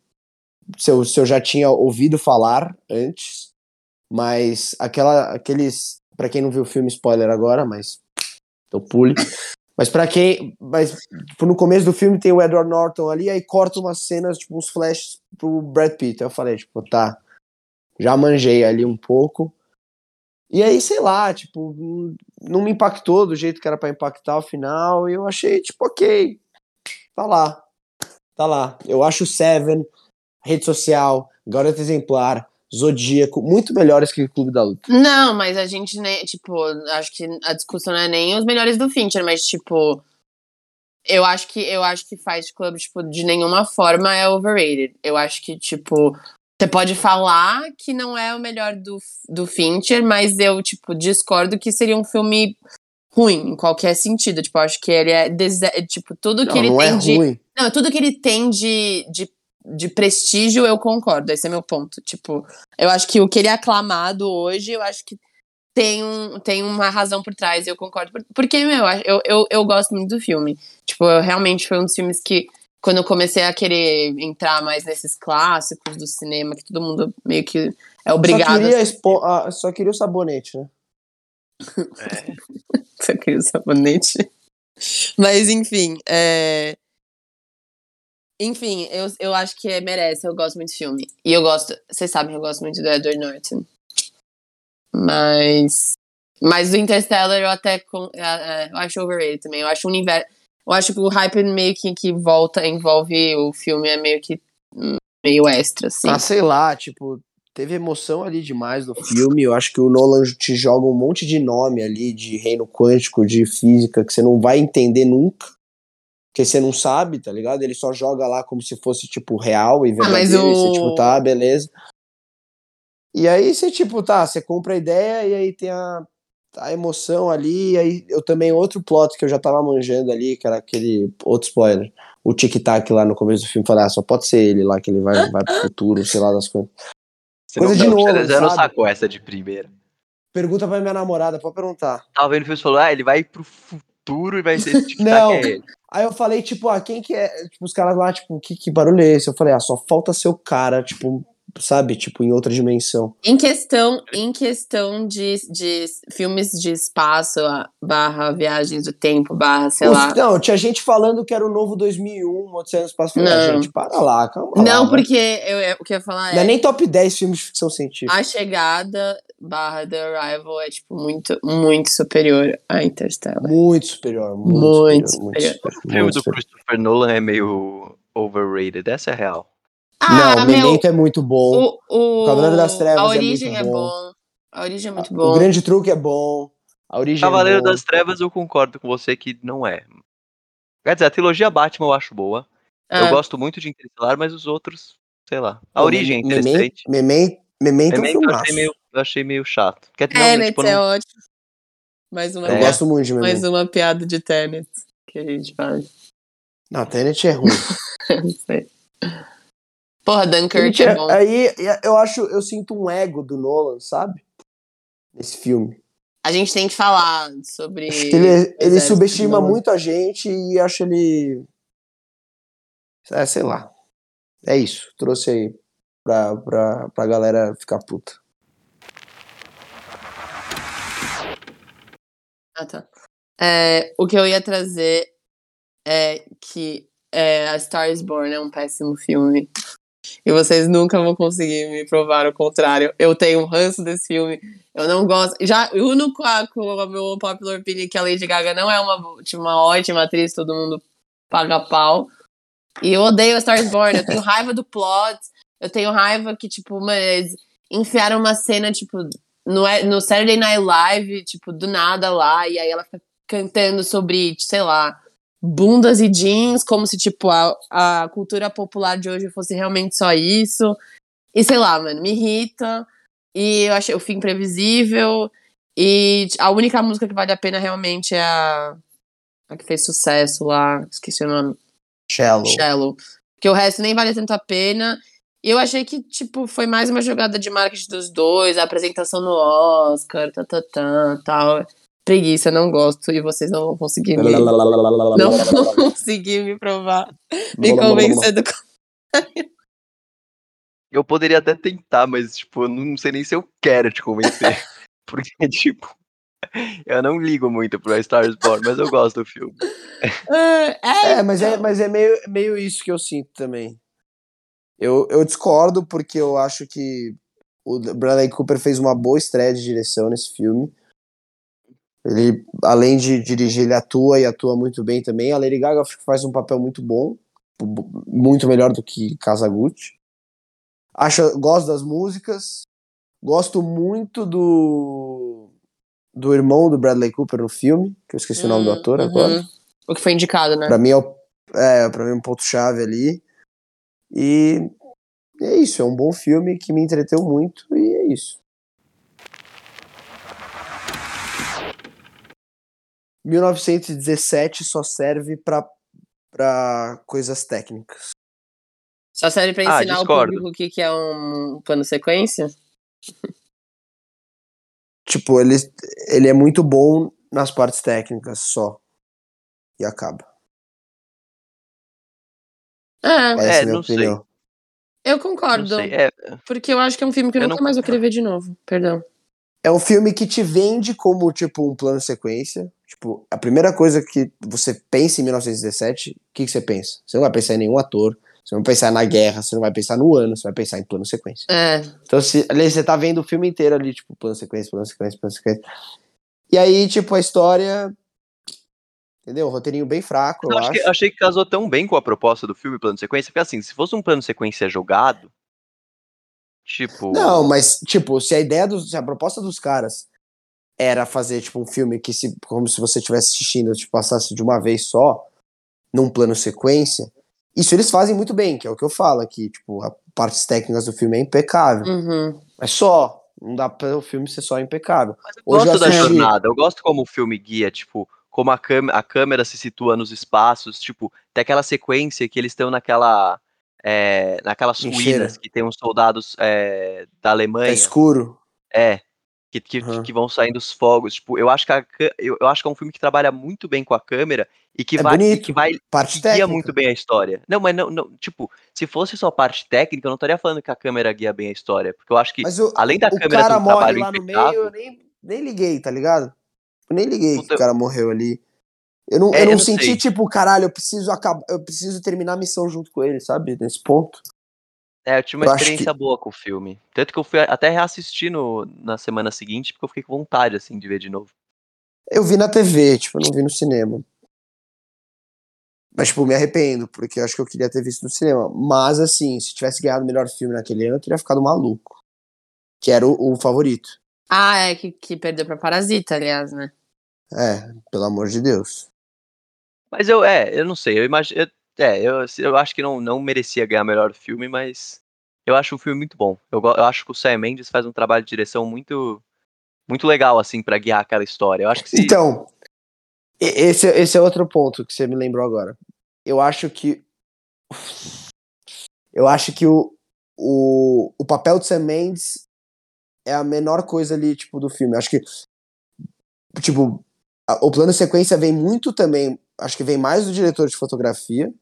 se eu, se eu já tinha ouvido falar antes, mas aquela aqueles para quem não viu o filme spoiler agora, mas então pule. Mas para quem, mas tipo, no começo do filme tem o Edward Norton ali, aí corta umas cenas, tipo uns flashes pro Brad Pitt. Eu falei, tipo, tá, já manjei ali um pouco. E aí, sei lá, tipo, não me impactou do jeito que era para impactar o final, e eu achei, tipo, ok, tá lá, tá lá. Eu acho Seven, rede social, Garota Exemplar, Zodíaco, muito melhores que o Clube da Luta. Não, mas a gente, nem, tipo, acho que a discussão não é nem os melhores do Fincher, mas, tipo, eu acho que eu acho que Fight Club, tipo, de nenhuma forma é overrated. Eu acho que, tipo, você pode falar que não é o melhor do, do Fincher, mas eu, tipo, discordo que seria um filme ruim, em qualquer sentido. Tipo, eu acho que ele é. Tipo, tudo que não, ele não tem é de. Ruim. Não, tudo que ele tem de, de, de prestígio, eu concordo. Esse é meu ponto. Tipo, eu acho que o que ele é aclamado hoje, eu acho que tem, um, tem uma razão por trás, eu concordo. Porque, meu, eu, eu, eu gosto muito do filme. Tipo, eu, realmente foi um dos filmes que quando eu comecei a querer entrar mais nesses clássicos do cinema, que todo mundo meio que é obrigado. Só queria, expo... ah, só queria o sabonete, né? É. só queria o sabonete. Mas, enfim, é... Enfim, eu, eu acho que merece, eu gosto muito do filme. E eu gosto, vocês sabem, eu gosto muito do Edward Norton. Mas. Mas do Interstellar eu até. Eu acho overrated também. Eu acho o universo. Eu acho que o hype meio que, que volta, envolve o filme, é meio que meio extra, assim. Ah, sei lá, tipo, teve emoção ali demais no filme. Eu acho que o Nolan te joga um monte de nome ali, de reino quântico, de física, que você não vai entender nunca. Porque você não sabe, tá ligado? Ele só joga lá como se fosse, tipo, real e verdadeiro. Ah, mas o... E você, tipo, tá, beleza. E aí você, tipo, tá, você compra a ideia e aí tem a, a emoção ali, aí eu também outro plot que eu já tava manjando ali, que era aquele outro spoiler, o tic-tac lá no começo do filme, falar, ah, só pode ser ele lá, que ele vai, vai pro futuro, sei lá das coisas. Você Coisa não, de novo, você não sacou essa de primeira. Pergunta pra minha namorada, pode perguntar. Tava vendo o filme e falou, ah, ele vai pro futuro e vai ser tic-tac não. é ele. Aí eu falei, tipo, ah, quem que é? Tipo, os caras lá, tipo, que, que barulho é esse? Eu falei, ah, só falta ser o cara, tipo, sabe, tipo, em outra dimensão. Em questão, em questão de, de filmes de espaço, barra viagens do tempo, barra, sei Os, lá. Não, tinha gente falando que era o novo 2001, Odisseia no Espaço. Ah, gente, para lá, calma Não, lá, porque eu, eu, o que eu ia falar Não é... é nem top 10 filmes de ficção científica. A Chegada barra The Arrival é, tipo, muito, muito superior a Interstellar. Muito superior, muito, muito superior. Muito superior. O filme do Christopher Nolan é meio overrated, essa é real. Ah, não, Memento meu, é muito bom. O, o Cavaleiro das Trevas a origem é muito é bom. bom. A origem é muito bom. O Grande Truque é bom. A origem é Cavaleiro é bom. das Trevas eu concordo com você que não é. Quer dizer, a trilogia Batman eu acho boa. Eu ah. gosto muito de Interstellar, mas os outros, sei lá. A Pô, origem é interessante. Memento, Memento, Memento eu achei meio, eu achei meio chato. Quer dizer, Tenet tipo, é não... ótimo. Mais uma, eu gosto muito de Memento. Mais uma piada de Tenet que a gente faz. Não, Tenet é ruim. não sei. Porra, Dunkirk é bom. Aí eu acho, eu sinto um ego do Nolan, sabe? Nesse filme. A gente tem que falar sobre. ele, ele subestima muito a gente e acho ele. É, sei lá. É isso. Trouxe aí pra, pra, pra galera ficar puta. Ah, tá. É, o que eu ia trazer é que é, A Star is Born é um péssimo filme. E vocês nunca vão conseguir me provar o contrário. Eu tenho um ranço desse filme. Eu não gosto. Já uno com a, com a meu popular opinion que a Lady Gaga não é uma, tipo, uma ótima atriz, todo mundo paga pau. E eu odeio a Stars Born. Eu tenho raiva do plot. Eu tenho raiva que, tipo, mas enfiaram uma cena, tipo, no, no Saturday Night Live, tipo, do nada lá, e aí ela fica cantando sobre, sei lá, bundas e jeans, como se, tipo, a, a cultura popular de hoje fosse realmente só isso. E sei lá, mano, me irrita. E eu achei o fim previsível. E a única música que vale a pena realmente é a, a que fez sucesso lá, esqueci o nome. Shallow. Shallow. Porque o resto nem vale tanto a pena. E eu achei que, tipo, foi mais uma jogada de marketing dos dois, a apresentação no Oscar, tá, tá, tá, tal. Preguiça, não gosto, e vocês não vão conseguir me... não vão conseguir me provar, me convencer do Eu poderia até tentar, mas, tipo, eu não sei nem se eu quero te convencer. Porque, tipo, eu não ligo muito pro Star Wars Born, mas eu gosto do filme. É, é, mas é, mas é meio, meio isso que eu sinto também. Eu, eu discordo porque eu acho que o Bradley Cooper fez uma boa estreia de direção nesse filme. Ele, além de dirigir, ele atua e atua muito bem também. A Lady Gaga faz um papel muito bom, muito melhor do que Kazaguchi. Acho, gosto das músicas, gosto muito do do irmão do Bradley Cooper no filme, que eu esqueci hum, o nome do hum, ator uhum. agora. O que foi indicado, né? Pra mim é, o, é pra mim é um ponto-chave ali. E é isso, é um bom filme que me entreteu muito e é isso. 1917 só serve para para coisas técnicas. Só serve para ah, ensinar ah, o público o que, que é um plano sequência? tipo, ele, ele é muito bom nas partes técnicas só. E acaba. É, Essa é, é não opinião. sei. Eu concordo. É... Porque eu acho que é um filme que eu, eu nunca não... mais vou querer ver de novo. Perdão. É um filme que te vende como, tipo, um plano sequência. Tipo, a primeira coisa que você pensa em 1917, o que, que você pensa? Você não vai pensar em nenhum ator, você não vai pensar na guerra, você não vai pensar no ano, você vai pensar em plano sequência. É. Então, se, ali, você tá vendo o filme inteiro ali, tipo, plano sequência, plano sequência, plano sequência. E aí, tipo, a história Entendeu? Um roteirinho bem fraco, eu, eu acho. Que, achei que casou tão bem com a proposta do filme plano sequência, porque assim, se fosse um plano sequência jogado, tipo... Não, mas, tipo, se a ideia, do, se a proposta dos caras era fazer, tipo, um filme que, se, como se você estivesse assistindo, tipo, passasse de uma vez só, num plano sequência, isso eles fazem muito bem, que é o que eu falo aqui, tipo, as partes técnicas do filme é impecável. Uhum. É só, não dá para o filme ser só impecável. Mas eu gosto eu da jornada, eu gosto como o filme guia, tipo, como a, a câmera se situa nos espaços, tipo, tem aquela sequência que eles estão naquela. É, naquelas ruínas que tem uns soldados é, da Alemanha. É escuro. É. Que, que, uhum. que, vão saindo os fogos. Tipo, eu acho que a, eu, eu, acho que é um filme que trabalha muito bem com a câmera e que é vai, bonito. que vai parte guia técnica. muito bem a história. Não, mas não, não, tipo, se fosse só parte técnica, eu não estaria falando que a câmera guia bem a história, porque eu acho que o, além da o câmera cara morre trabalho lá no meio, eu nem, nem liguei, tá ligado? Eu nem liguei Puta, que o cara morreu ali. Eu não, é, eu não, eu senti, sei. tipo, caralho, eu preciso acabar, eu preciso terminar a missão junto com ele, sabe? Nesse ponto. É, eu tive uma eu experiência que... boa com o filme. Tanto que eu fui até reassistir no, na semana seguinte, porque eu fiquei com vontade, assim, de ver de novo. Eu vi na TV, tipo, eu não vi no cinema. Mas, tipo, me arrependo, porque eu acho que eu queria ter visto no cinema. Mas, assim, se tivesse ganhado o melhor filme naquele ano, eu teria ficado maluco. Que era o, o favorito. Ah, é, que, que perdeu pra Parasita, aliás, né? É, pelo amor de Deus. Mas eu, é, eu não sei, eu imagino. É, eu, eu acho que não, não merecia ganhar melhor filme, mas eu acho o filme muito bom. Eu, eu acho que o Sam Mendes faz um trabalho de direção muito muito legal, assim, para guiar aquela história. Eu acho que se... Então, esse, esse é outro ponto que você me lembrou agora. Eu acho que. Eu acho que o, o, o papel de Sam Mendes é a menor coisa ali, tipo, do filme. Eu acho que. Tipo, a, o plano sequência vem muito também acho que vem mais do diretor de fotografia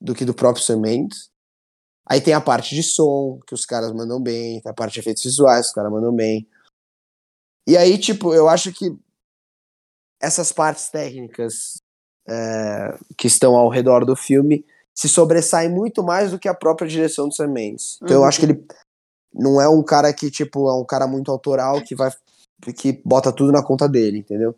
do que do próprio Sam Mendes. Aí tem a parte de som, que os caras mandam bem, tem a parte de efeitos visuais, os caras mandam bem. E aí, tipo, eu acho que essas partes técnicas é, que estão ao redor do filme se sobressaem muito mais do que a própria direção do Sam Mendes. Então uhum. eu acho que ele não é um cara que, tipo, é um cara muito autoral que vai que bota tudo na conta dele, entendeu?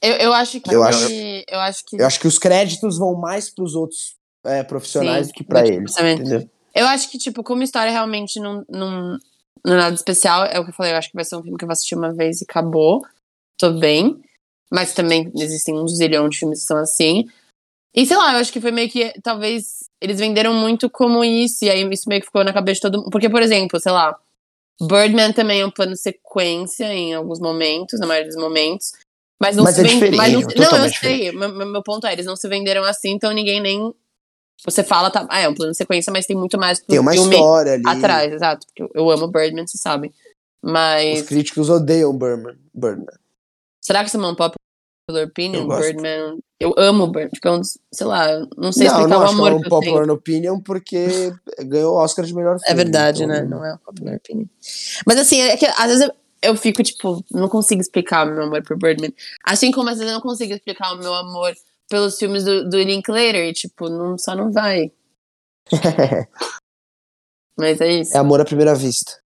Eu, eu acho que. Eu acho, eu acho que. Eu acho que os créditos vão mais pros outros é, profissionais Sim, do que para ele. Eu acho que, tipo, como história realmente não, não, Não é nada especial, é o que eu falei, eu acho que vai ser um filme que eu vou assistir uma vez e acabou. Tô bem. Mas também existem um zilhão de filmes que são assim. E sei lá, eu acho que foi meio que. Talvez eles venderam muito como isso, e aí isso meio que ficou na cabeça de todo mundo. Porque, por exemplo, sei lá, Birdman também é um plano sequência em alguns momentos, na maioria dos momentos. Mas não Mas se é vende. Mas não, não, eu sei. Meu- meu ponto é, eles não se venderam assim, então ninguém nem. Você fala, tá. Ah, é um plano sequência, mas tem muito mais pro Tem uma história ali. atrás, exato. Porque eu, amo Birdman, vocês sabem. Mas. Os críticos odeiam Birdman. Birdman. Será que isso é uma popular opinion? Eu gosto. Birdman. Eu amo Birdman. Tipo, não- sei lá, não sei não, explicar não o é amor um que eu tenho. popular opinion porque ganhou o Oscar de melhor filme. É verdade, então- né? Não é uma popular opinion. Mas assim, é que às vezes eu, eu fico, tipo, não consigo explicar o meu amor por Birdman. Assim como às vezes eu não consigo explicar o meu amor pelos filmes do, do Linklater. E, tipo, não, só não vai. Mas é isso. é amor à primeira vista.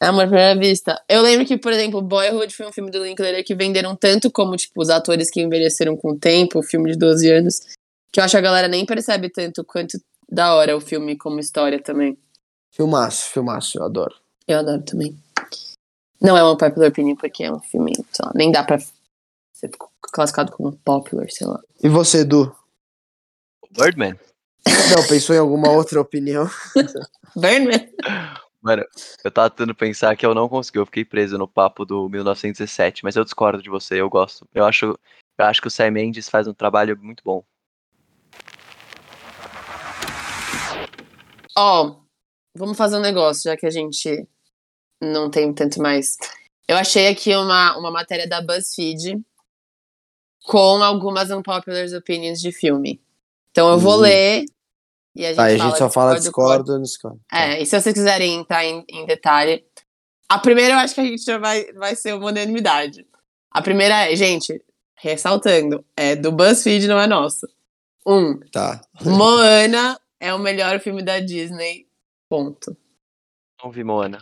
É amor à primeira vista. Eu lembro que, por exemplo, Boyhood foi um filme do Linklater que venderam tanto como, tipo, os atores que envelheceram com o tempo, o filme de 12 anos, que eu acho que a galera nem percebe tanto quanto da hora o filme como história também. Filmaço, filmaço, eu adoro. Eu adoro também. Não é uma popular opinion, porque é um filme, lá, nem dá pra ser classificado como popular, sei lá. E você, Edu? Birdman? Não, pensou em alguma outra opinião? Birdman? Mano, eu tava tentando pensar que eu não consegui, eu fiquei preso no papo do 1917, mas eu discordo de você, eu gosto. Eu acho, eu acho que o Sam Mendes faz um trabalho muito bom. Ó, vamos fazer um negócio, já que a gente não tem tanto mais. Eu achei aqui uma, uma matéria da BuzzFeed com algumas unpopular opinions de filme. Então eu vou Hum. ler e a gente Tá, a fala gente só fala discordo, discordo, discordo. É, e se vocês quiserem entrar em, em detalhe. A primeira eu acho que a gente já vai, vai ser uma unanimidade. A primeira é, gente, ressaltando, é do BuzzFeed, não é nosso. Um, Tá. Moana é o melhor filme da Disney. Ponto. Não vi Moana.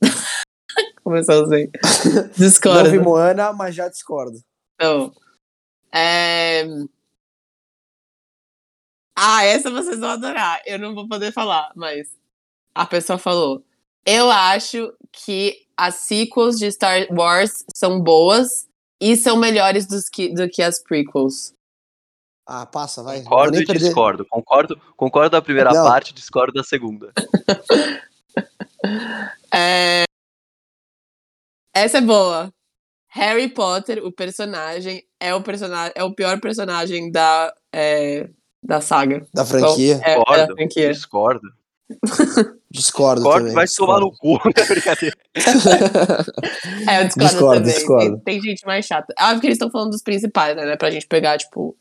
Começou assim. Não Discordo. vi Moana, mas já discordo. Então, é... Ah, essa vocês vão adorar. Eu não vou poder falar, mas a pessoa falou. Eu acho que as sequels de Star Wars são boas e são melhores dos que, do que as prequels. Ah, passa, vai. Concordo e perder. discordo. Concordo, concordo da primeira Não. parte, discordo da segunda. É... Essa é boa. Harry Potter, o personagem, é o personagem, é o pior personagem da, é, da saga. Da franquia. É, é da Discordo, franquia. discordo. Discordo Discordo, também. vai tomar no cu. Brincadeira. É, eu discordo, Discordo, também. discordo. Tem, tem gente mais chata. Ah, porque eles estão falando dos principais, né? Pra gente pegar, tipo,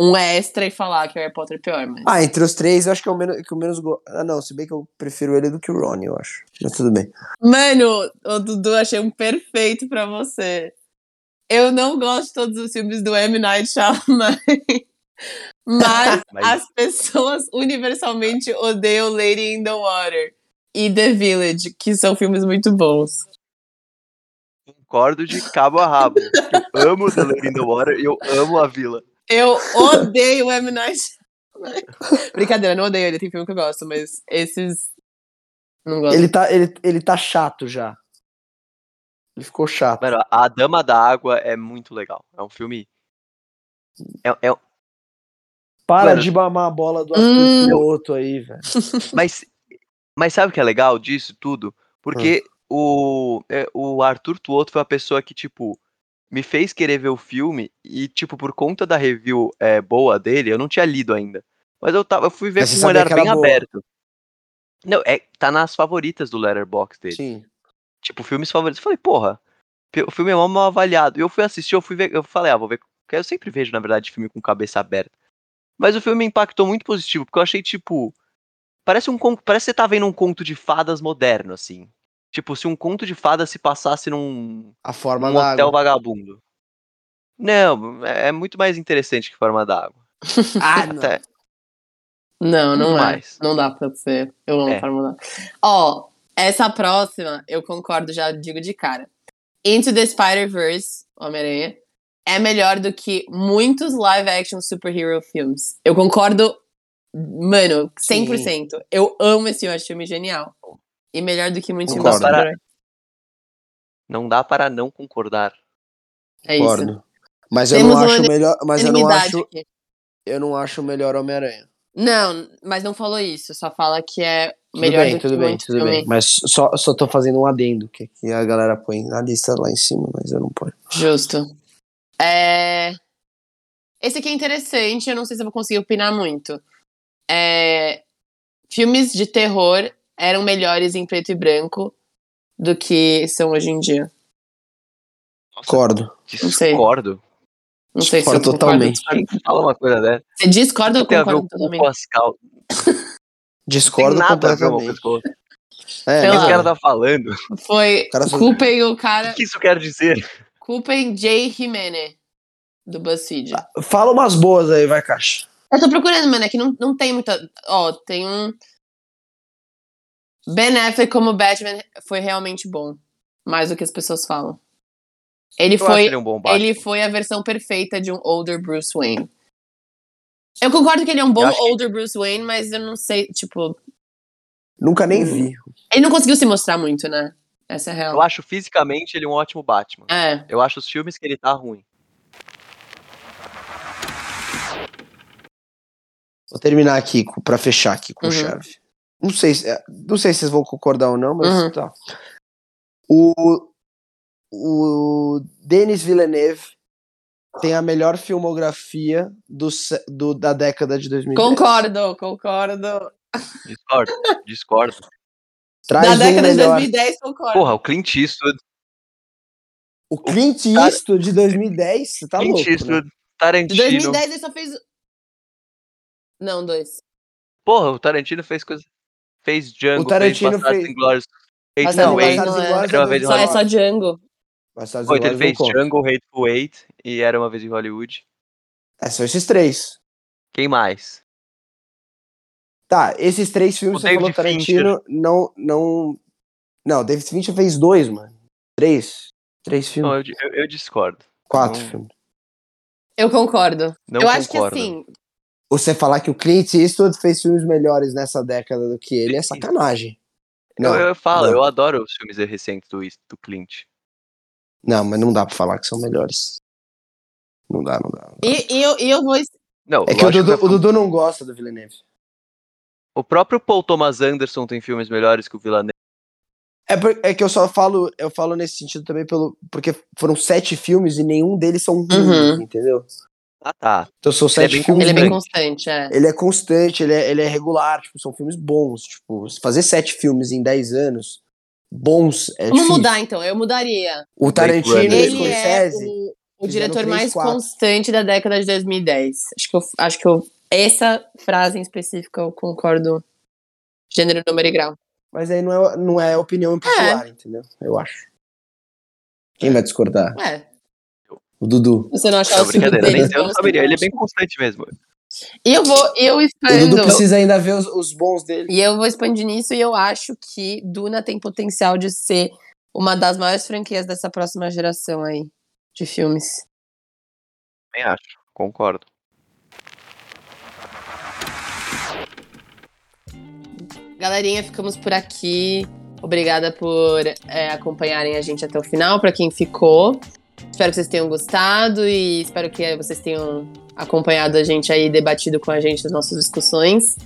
um extra e falar que o Harry Potter é pior, mas. Ah, entre os três, eu acho que é o menos, que o menos go... Ah, não, se bem que eu prefiro ele do que o Ron, eu acho. Mas tudo bem. Mano, o Dudu achei um perfeito pra você. Eu não gosto de todos os filmes do M. Night Shyamalan. Mas, Mas- as pessoas universalmente odeiam Lady in the Water e The Village, que são filmes muito bons. Concordo de cabo a rabo. Eu amo The Lady in the Water e eu amo a vila. Eu odeio o M. Night. Brincadeira, não odeio ele, tem filme que eu gosto, mas esses. Não gosto. Ele tá, ele, ele tá chato já. Ele ficou chato. Mano, A Dama da Água é muito legal. É um filme. É, é- Para Mano. de mamar a bola do Arthur Hum. Piloto aí, velho. mas, mas sabe o que é legal disso tudo? Porque o, é, o Arthur Tuoto foi a pessoa que, tipo, me fez querer ver o filme e, tipo, por conta da review é, boa dele, eu não tinha lido ainda. Mas eu, tava, eu fui ver Mas com um olhar bem boa. aberto. Não, é, tá nas favoritas do Letterboxd dele. Sim. tipo, filmes favoritos. Eu falei, porra, o filme é mal avaliado. E eu fui assistir, eu fui ver, eu falei, ah, vou ver. Porque eu sempre vejo, na verdade, filme com cabeça aberta. Mas o filme me impactou muito positivo, porque eu achei, tipo. Parece um Parece que você tá vendo um conto de fadas moderno, assim. Tipo, se um conto de fadas se passasse num, A forma num da hotel água. vagabundo. Não, é é muito mais interessante que forma d'água. Ah, não. Até. Não, não é. Mais. Não dá pra ser. Eu amo É. Fórmula 1. Ó, essa próxima, eu concordo, já digo de cara. Into the Spider-Verse, Homem-Aranha, é melhor do que muitos live-action superhero filmes. Eu concordo, mano, 100%. Eu amo esse filme, acho filme genial. E melhor do que muitos Concordo. filmes super-herói. Não dá para não concordar. É isso. Concordo. Mas eu Temos não uma acho melhor. Mas eu não acho. aqui. Eu não acho o melhor Homem-Aranha. Não, mas não falou isso. Só fala que é Tudo melhor bem, do tudo que bem, muitos tudo filmes. bem. Mas só, só tô fazendo um adendo, que aqui a galera põe na lista lá em cima, mas eu não ponho. Justo. É... Esse aqui é interessante, eu não sei se eu vou conseguir opinar muito. É... Filmes de terror eram melhores em preto e branco do que são hoje em dia. Concordo. sei. discordo. Não sei se eu Discordo concordo. totalmente. discordo. Quem fala uma coisa dessa? Você discorda ou concorda com o totalmente? Pascal. Discordo tem nada completamente. É, O que esse cara tá falando? Foi. cara só- Culpem o O cara. que isso quer dizer? Culpem Jay Jimenez, do BuzzFeed. Fala umas boas aí, vai, Caixa. Eu tô procurando, mano, é que não, não tem muita. Ó, tem um. Ben Affleck como Batman foi realmente bom. Mais do que as pessoas falam. Ele Eu foi. ele um. Ele foi a versão perfeita de um older Bruce Wayne. Eu concordo que ele é um bom que- older Bruce Wayne, mas eu não sei, tipo. Nunca nem vi. Ele não conseguiu se mostrar muito, né? Essa é a real. Eu acho fisicamente ele um ótimo Batman. É. Eu acho os filmes que ele tá ruim. Vou terminar aqui pra fechar aqui com Uhum. chave. Não sei, se, não sei se vocês vão concordar ou não, mas Uhum. tá. O, o Denis Villeneuve tem a melhor filmografia do, do- da década de 2010. Concordo, concordo. Discordo, discordo. Traz da um década de melhor. 2010, concordo. Porra, o Clint Eastwood, O Clint Eastwood de 2010, você tá Clint louco, né? Eastwood, de Tarantino. 2010 ele só fez. Não, dois. Porra, o Tarantino fez coisa. Fez Django, O Tarantino fez Bastardos fez- Inglórios. Hateful não, mas não é. Era uma vez em Só, é só. Django. Bastardos então ele fez. Django, Hateful Eight e Era Uma Vez em Hollywood. É, são esses três. Quem mais? Tá, esses três filmes O que você falou, David Tarantino, não, não... Não, David Fincher fez dois, mano. Três. Três filmes. Não, eu, eu- eu discordo. Quatro não- filmes. Eu concordo. Não eu acho que concordo. assim, Você falar que o Clint Eastwood fez filmes melhores nessa década do que ele é sacanagem. Não, eu, eu falo, não. eu adoro os filmes recentes do, do Clint. não, mas não dá pra falar que são melhores. Não dá, não dá. não dá. e, e eu, e eu vou. Não, É que o Dudu, que o Dudu não gosta do Villeneuve. o próprio Paul Thomas Anderson tem filmes melhores que o Villeneuve. É, por- é que eu só falo, eu falo nesse sentido também pelo, porque foram sete filmes e nenhum deles são ruins, Uhum. entendeu? Ah, tá. Então são Ele é sete bem filmes. Ele é bem Constante. é. ele é constante, ele é, ele é regular, tipo, são filmes bons. Tipo, se fazer sete filmes em dez anos, bons, é Vamos difícil. mudar então, eu mudaria. O Tarantino e. Ele é Scorsese. o, o diretor três, mais quatro. constante da década de 2010. Acho que eu, acho que eu, essa frase em específico eu concordo. Gênero, número e grau. Mas aí não é, não é opinião impopular, entendeu? Eu acho. Quem vai discordar? É, O Dudu. você não achar Não, o brincadeira, nem eu não saberia. Ele é bem constante mesmo. E eu vou, eu O expando. Dudu precisa ainda ver os, os bons dele. E eu vou expandir nisso e eu acho que Duna tem potencial de ser uma das maiores franquias dessa próxima geração aí de filmes. Nem acho. Concordo. Galerinha, ficamos por aqui. Obrigada por é, acompanharem a gente até o final, para quem ficou. Espero que vocês tenham gostado e espero que vocês tenham acompanhado a gente aí, debatido com a gente as nossas discussões.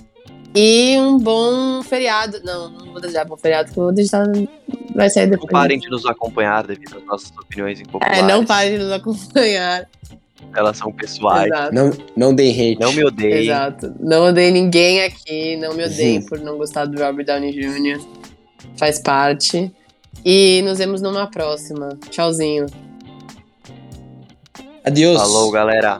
E um bom feriado. Não, não vou desejar bom feriado, porque eu vou deixar. Vai sair Não depois. parem de nos acompanhar devido às nossas opiniões impopulares. É, não parem de nos acompanhar. Elas são pessoais. Exato. Não, não dei hate. Não me odeiem. Exato. Não odeio ninguém aqui, não me odeiem Uhum. por não gostar do Robert Downey Jr. Faz parte. E nos vemos numa próxima. Tchauzinho. Adeus. Falou, galera.